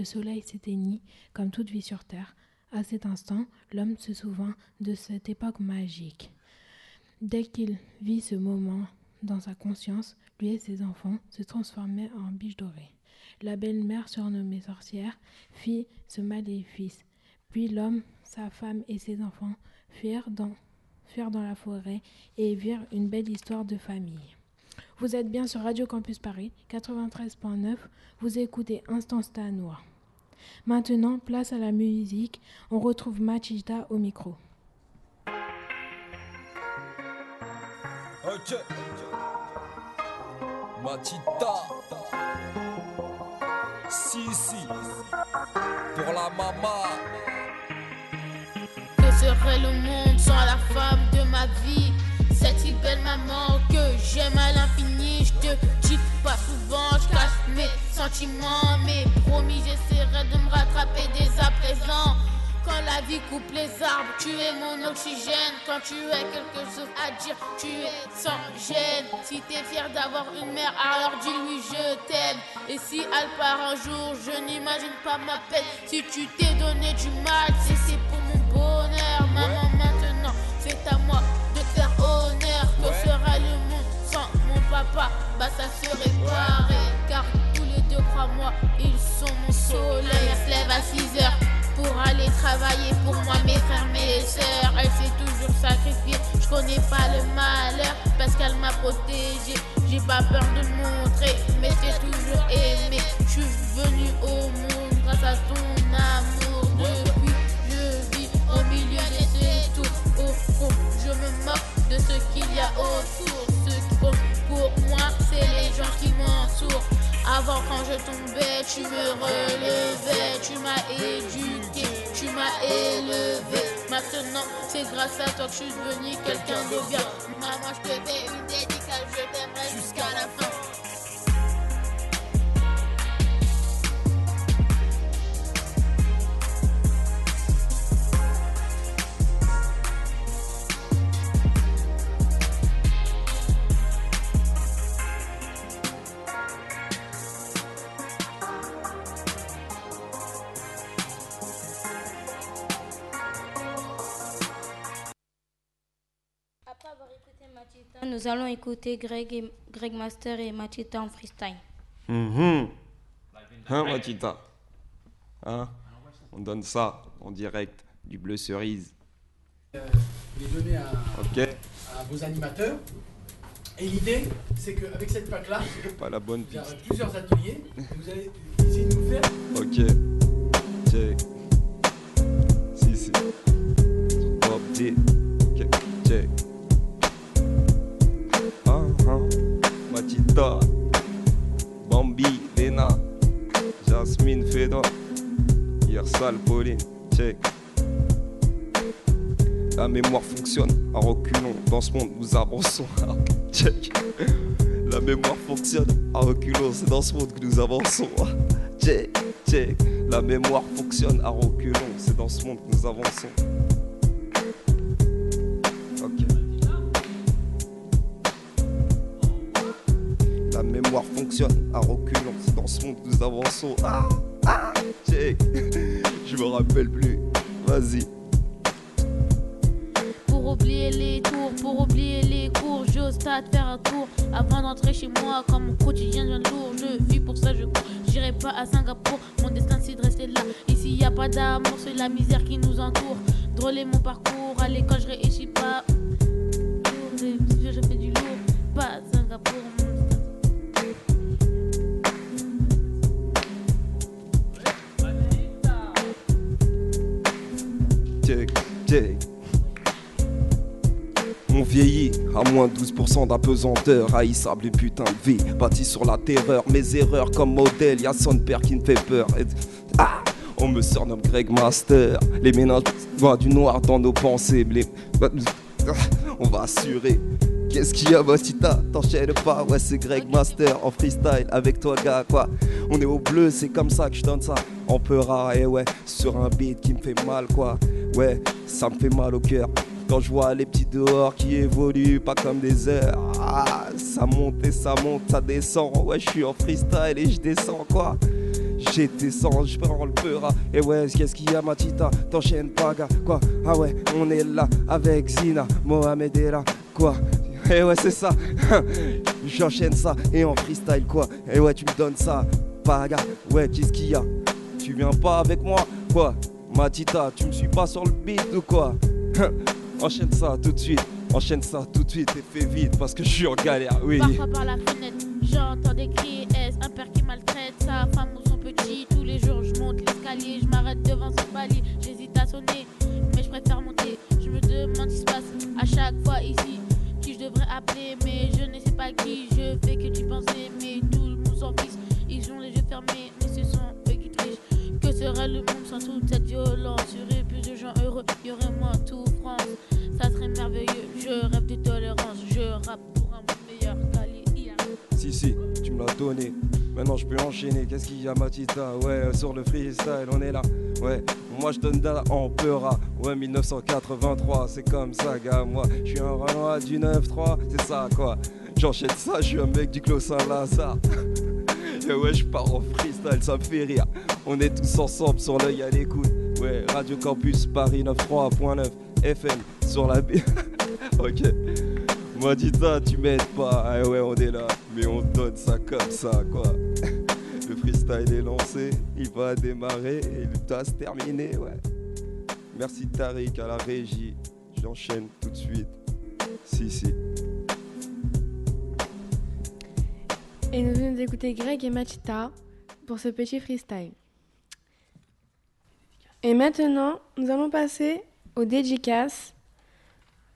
soleil s'éteignit comme toute vie sur terre. À cet instant, l'homme se souvint de cette époque magique. Dès qu'il vit ce moment dans sa conscience, lui et ses enfants se transformaient en biches dorées. La belle-mère, surnommée sorcière, fit ce maléfice. Puis l'homme, sa femme et ses enfants fuirent dans la forêt et virent une belle histoire de famille. Vous êtes bien sur Radio Campus Paris 93.9, vous écoutez Instant Stanois. Maintenant, place à la musique, on retrouve Machita au micro. Ok. Matita. Si, si. Pour la maman. Que serait le monde sans la femme de ma vie? Belle maman que j'aime à l'infini Je te dis pas souvent, je cache mes sentiments Mais promis j'essaierai de me rattraper dès à présent quand la vie coupe les arbres, tu es mon oxygène. Quand tu as quelque chose à dire, tu es sans gêne. Si t'es fier d'avoir une mère, alors dis-lui je t'aime. Et si elle part un jour, je n'imagine pas ma peine. Si tu t'es donné du mal, c'est Bah ça serait pareil. Car tous les deux, crois-moi, ils sont mon soleil. Elle se lève à 6 heures pour aller travailler pour moi, mes frères, mes sœurs. Elle s'est toujours sacrifiée. Je connais pas le malheur parce qu'elle m'a protégée. J'ai pas peur de le montrer, mais j'ai toujours aimé. Je suis venue au monde grâce à ton amour. Avant quand je tombais, tu me relevais, tu m'as éduqué, tu m'as élevé. Maintenant, c'est grâce à toi que je suis devenu quelqu'un de bien. Maman, je te fais une dédicace, je t'aimerai jusqu'à la fin. Nous allons écouter Greg, et, Greg Master et Matita en freestyle. Mhm. Hein, Matita Hein? On donne ça en direct du bleu cerise. Euh, il est donné à, Ok à vos animateurs. Et l'idée, c'est qu'avec cette PAC-là, Pas la bonne il y a piste. plusieurs ateliers. Vous allez essayer de nous faire Ok. Check. Si, si. Top D. Ok. Check. Matita. Bambi. Lena. Jasmine Feda. Yersal Pauline. Check. La mémoire fonctionne à reculons. Dans ce monde, nous avançons. Check. La mémoire fonctionne à reculons. C'est dans ce monde que nous avançons. Check, check. La mémoire fonctionne à reculons. C'est dans ce monde que nous avançons. Fonctionne à reculons. Dans ce monde nous avançons. Ah, ah, check. Je me rappelle plus. Vas-y. Pour oublier les tours, pour oublier les cours, je au stade faire un tour avant d'entrer chez moi. Comme mon quotidien devient lourd, je vis pour ça, je cours. J'irai pas à Singapour, mon destin c'est de rester là. Ici y a pas d'amour, c'est la misère qui nous entoure. Drôle mon parcours, à l'école je réussis pas. je fais du lourd. Pas On vieillit à moins de 12% d'apesanteur, haïssable et putain de vie, bâti sur la terreur, mes erreurs comme modèle, y'a son père qui me fait peur. Et- Ah on me surnomme Greg Master, les ménages voient du noir dans nos pensées, les- Ah, on va assurer. Qu'est-ce qu'il y a, Batita T'enchaînes pas, ouais, c'est Greg Master en freestyle avec toi, gars, quoi. On est au bleu, c'est comme ça que je donne ça. En peu rare, et ouais, sur un beat qui me fait mal, quoi. Ouais, ça me fait mal au cœur. Quand je vois les petits dehors qui évoluent pas comme des heures. Ah, ça monte et ça monte, ça descend. Ouais, je suis en freestyle et je descends, quoi. J'ai descends, je prends le peur. Et ouais, qu'est-ce qu'il y a, Matita T'enchaînes pas, quoi? Ah ouais, on est là avec Zina, Mohamed est là, quoi? Et ouais, c'est ça. J'enchaîne ça et en freestyle, quoi. Et ouais, tu me donnes ça, pas. Ouais, qu'est-ce qu'il y a? Tu viens pas avec moi, quoi? Matita, tu me suis pas sur le beat ou quoi? Enchaîne ça tout de suite. Enchaîne ça tout de suite et fais vite parce que je suis en galère, oui. Parfois par la fenêtre, j'entends des cris. Est-ce un père qui maltraite sa femme ou son petit Tous les jours, je monte l'escalier, je m'arrête devant son palier. J'hésite à sonner, mais je préfère monter. Je me demande ce qui se passe à chaque fois ici. Qui je devrais appeler, mais je ne sais pas qui. Je fais que tu penser, mais tout le monde s'en fiche. Ils ont les yeux fermés, mais ce sont eux qui trichent. Que serait le monde? Sans toute cette violence Il y aurait plus de gens heureux, il y aurait moins de souffrance. Ça serait merveilleux, je rêve de tolérance. Je rappe pour un monde meilleur qu'Ali. Si, si, tu me l'as donné. Maintenant je peux enchaîner. Qu'est-ce qu'il y a, Matita? Ouais, sur le freestyle, on est là. Ouais, moi je donne là en peura. Ouais, 1983, c'est comme ça, gars. Moi, je suis un Renoir du 9-3, c'est ça, quoi. J'enchaîne ça, je suis un mec du Clos Saint-Lazare. Ouais, je pars en freestyle, ça me fait rire. On est tous ensemble sur l'œil à l'écoute. Ouais, Radio Campus Paris 93.9 FM sur la B. ok. Matita, tu m'aides pas. Ah ouais, on est là. Mais on donne ça comme ça, quoi. Le freestyle est lancé, il va démarrer et il doit se terminer, ouais. Merci Tariq à la régie. J'enchaîne tout de suite. Si, si. Et nous venons d'écouter Greg et Machita pour ce petit freestyle. Et maintenant, nous allons passer aux dédicaces.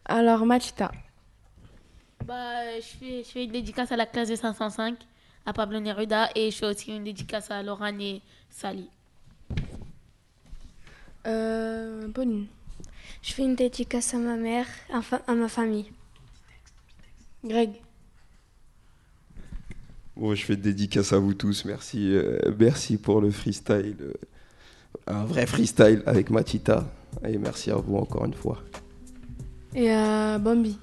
Alors, Machita. Bah, je fais, je fais une dédicace à la classe de 505, à Pablo Neruda, et je fais aussi une dédicace à Laurent et Sally. Euh, Pauline. Je fais une dédicace à ma mère, à, à ma famille. Greg. Bon, je fais de dédicace à vous tous. Merci, euh, merci pour le freestyle. euh, un vrai freestyle avec Matita. Et merci à vous encore une fois. Et à Bambi.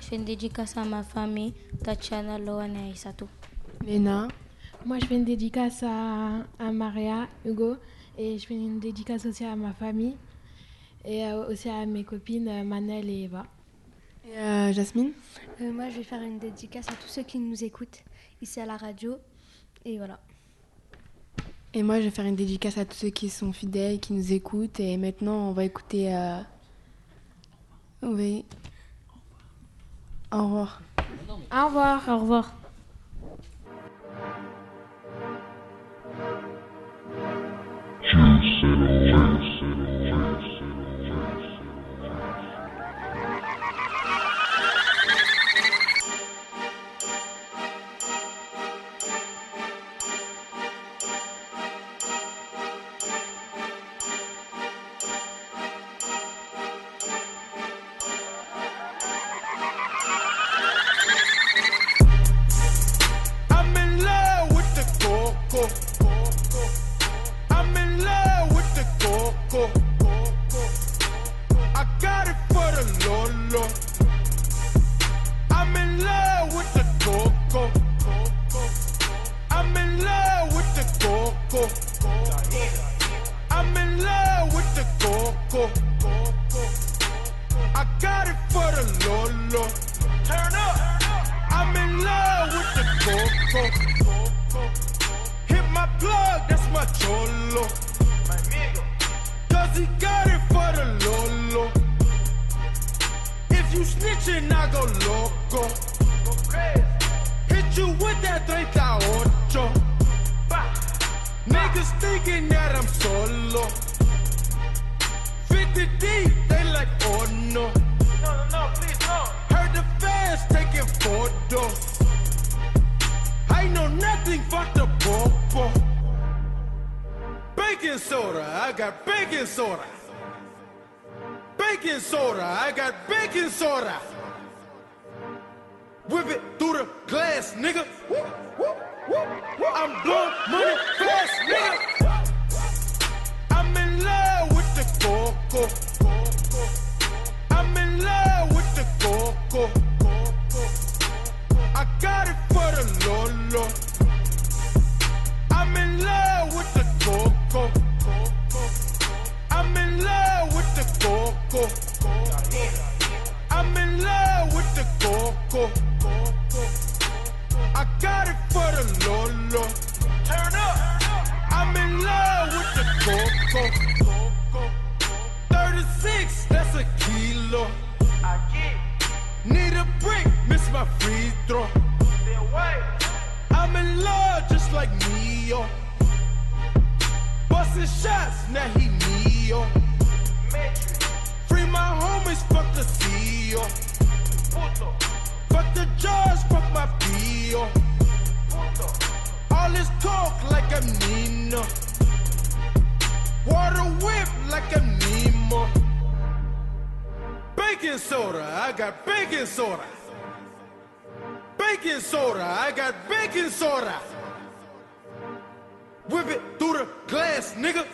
Je fais une dédicace à ma famille, Tatiana, Loane et Isato. Léna. Moi, je fais une dédicace à, à Maria, Hugo, et je fais une dédicace aussi à ma famille, et euh, aussi à mes copines euh, Manel et Eva. Et à Jasmine. Euh, moi, je vais faire une dédicace à tous ceux qui nous écoutent ici à la radio. Et voilà. Et moi, je vais faire une dédicace à tous ceux qui sont fidèles, qui nous écoutent. Et maintenant, on va écouter. euh, Oui. Au revoir. Au revoir. Au revoir. I'm the coco. I got it for the Lolo. Turn up. I'm in love with the coco. 36, that's a kilo. Need a break, miss my free throw. I'm in love just like Neo. Busting shots, now he Neo. Free my homies, fuck the CEO. Fuck the judge, fuck my PO. All this talk like I'm Nino. Water whip like I'm Nemo. Baking soda, I got baking soda. Baking soda, I got baking soda. Whip it through the glass, nigga.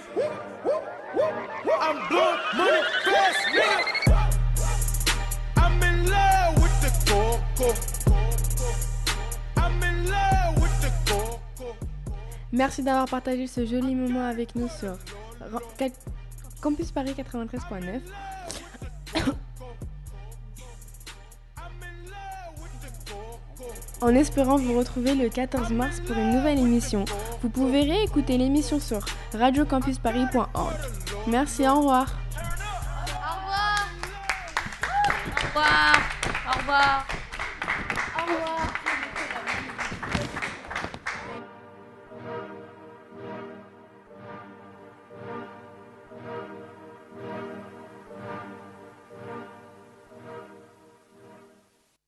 I'm blowing money fast, nigga. Merci d'avoir partagé ce joli moment avec nous sur Campus Paris 93.9. En espérant vous retrouver le 14 mars pour une nouvelle émission. Vous pouvez réécouter l'émission sur radiocampusparis.org. Merci, au revoir. Au revoir. Au revoir. Au revoir. Thank you.